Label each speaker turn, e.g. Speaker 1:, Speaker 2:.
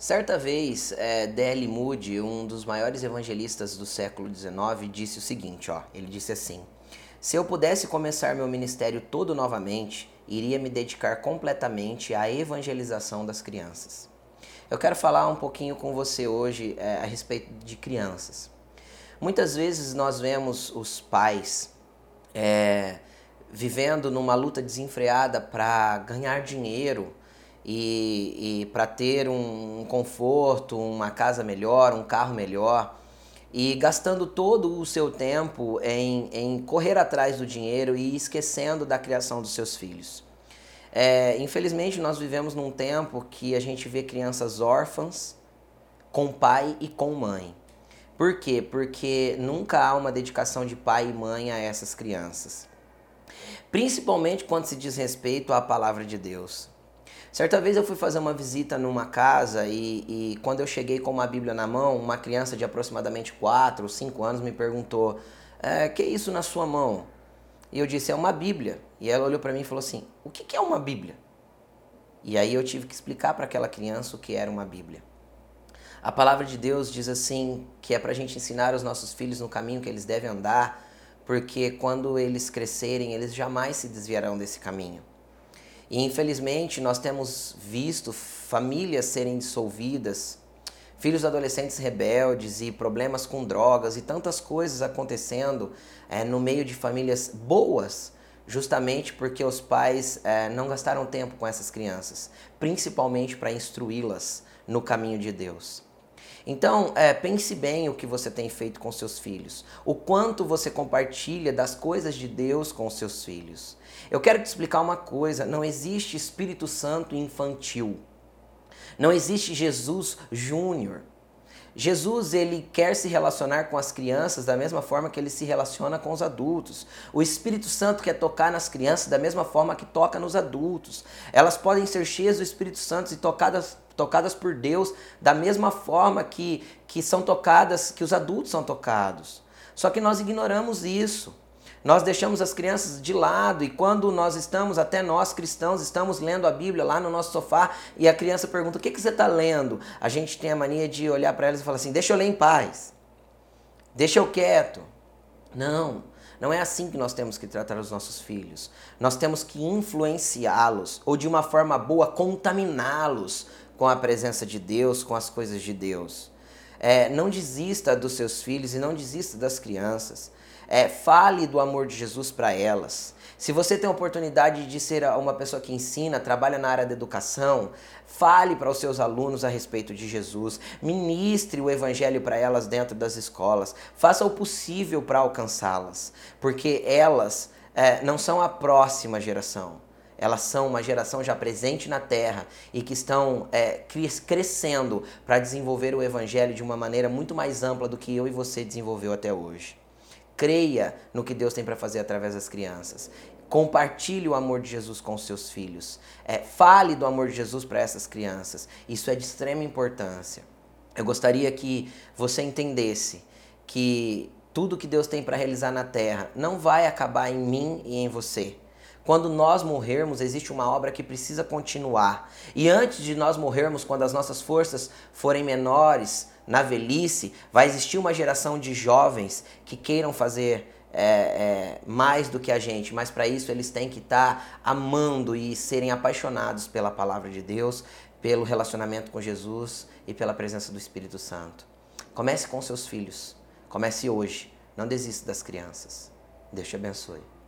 Speaker 1: Certa vez, é, D.L. Moody, um dos maiores evangelistas do século XIX, disse o seguinte, ó, ele disse assim, se eu pudesse começar meu ministério todo novamente, iria me dedicar completamente à evangelização das crianças. Eu quero falar um pouquinho com você hoje é, a respeito de crianças. Muitas vezes nós vemos os pais é, vivendo numa luta desenfreada para ganhar dinheiro e, e para ter um, conforto, uma casa melhor, um carro melhor e gastando todo o seu tempo em, em correr atrás do dinheiro e esquecendo da criação dos seus filhos. É, infelizmente, nós vivemos num tempo que a gente vê crianças órfãs com pai e com mãe. Por quê? Porque nunca há uma dedicação de pai e mãe a essas crianças. Principalmente quando se diz respeito à palavra de Deus. Certa vez eu fui fazer uma visita numa casa e, e quando eu cheguei com uma Bíblia na mão, uma criança de aproximadamente 4 ou 5 anos me perguntou: é, Que é isso na sua mão? E eu disse: É uma Bíblia. E ela olhou para mim e falou assim: O que, que é uma Bíblia? E aí eu tive que explicar para aquela criança o que era uma Bíblia. A palavra de Deus diz assim que é para a gente ensinar os nossos filhos no caminho que eles devem andar, porque quando eles crescerem, eles jamais se desviarão desse caminho. E infelizmente nós temos visto famílias serem dissolvidas, filhos adolescentes rebeldes e problemas com drogas e tantas coisas acontecendo é, no meio de famílias boas, justamente porque os pais é, não gastaram tempo com essas crianças, principalmente para instruí-las no caminho de Deus. Então, é, pense bem o que você tem feito com seus filhos, o quanto você compartilha das coisas de Deus com seus filhos. Eu quero te explicar uma coisa: não existe Espírito Santo infantil, não existe Jesus Júnior. Jesus ele quer se relacionar com as crianças da mesma forma que ele se relaciona com os adultos. O Espírito Santo quer tocar nas crianças da mesma forma que toca nos adultos. Elas podem ser cheias do Espírito Santo e tocadas tocadas por Deus da mesma forma que, que são tocadas, que os adultos são tocados. Só que nós ignoramos isso. Nós deixamos as crianças de lado e quando nós estamos, até nós cristãos, estamos lendo a Bíblia lá no nosso sofá e a criança pergunta: O que, que você está lendo? A gente tem a mania de olhar para elas e falar assim: Deixa eu ler em paz, deixa eu quieto. Não, não é assim que nós temos que tratar os nossos filhos. Nós temos que influenciá-los ou de uma forma boa contaminá-los com a presença de Deus, com as coisas de Deus. É, não desista dos seus filhos e não desista das crianças. É, fale do amor de Jesus para elas. Se você tem a oportunidade de ser uma pessoa que ensina, trabalha na área da educação, fale para os seus alunos a respeito de Jesus. Ministre o evangelho para elas dentro das escolas. Faça o possível para alcançá-las, porque elas é, não são a próxima geração elas são uma geração já presente na Terra e que estão é, crescendo para desenvolver o Evangelho de uma maneira muito mais ampla do que eu e você desenvolveu até hoje. Creia no que Deus tem para fazer através das crianças. Compartilhe o amor de Jesus com seus filhos. É, fale do amor de Jesus para essas crianças. Isso é de extrema importância. Eu gostaria que você entendesse que tudo que Deus tem para realizar na terra não vai acabar em mim e em você quando nós morrermos, existe uma obra que precisa continuar. E antes de nós morrermos, quando as nossas forças forem menores, na velhice, vai existir uma geração de jovens que queiram fazer é, é, mais do que a gente, mas para isso eles têm que estar tá amando e serem apaixonados pela palavra de Deus, pelo relacionamento com Jesus e pela presença do Espírito Santo. Comece com seus filhos, comece hoje, não desista das crianças. Deus te abençoe.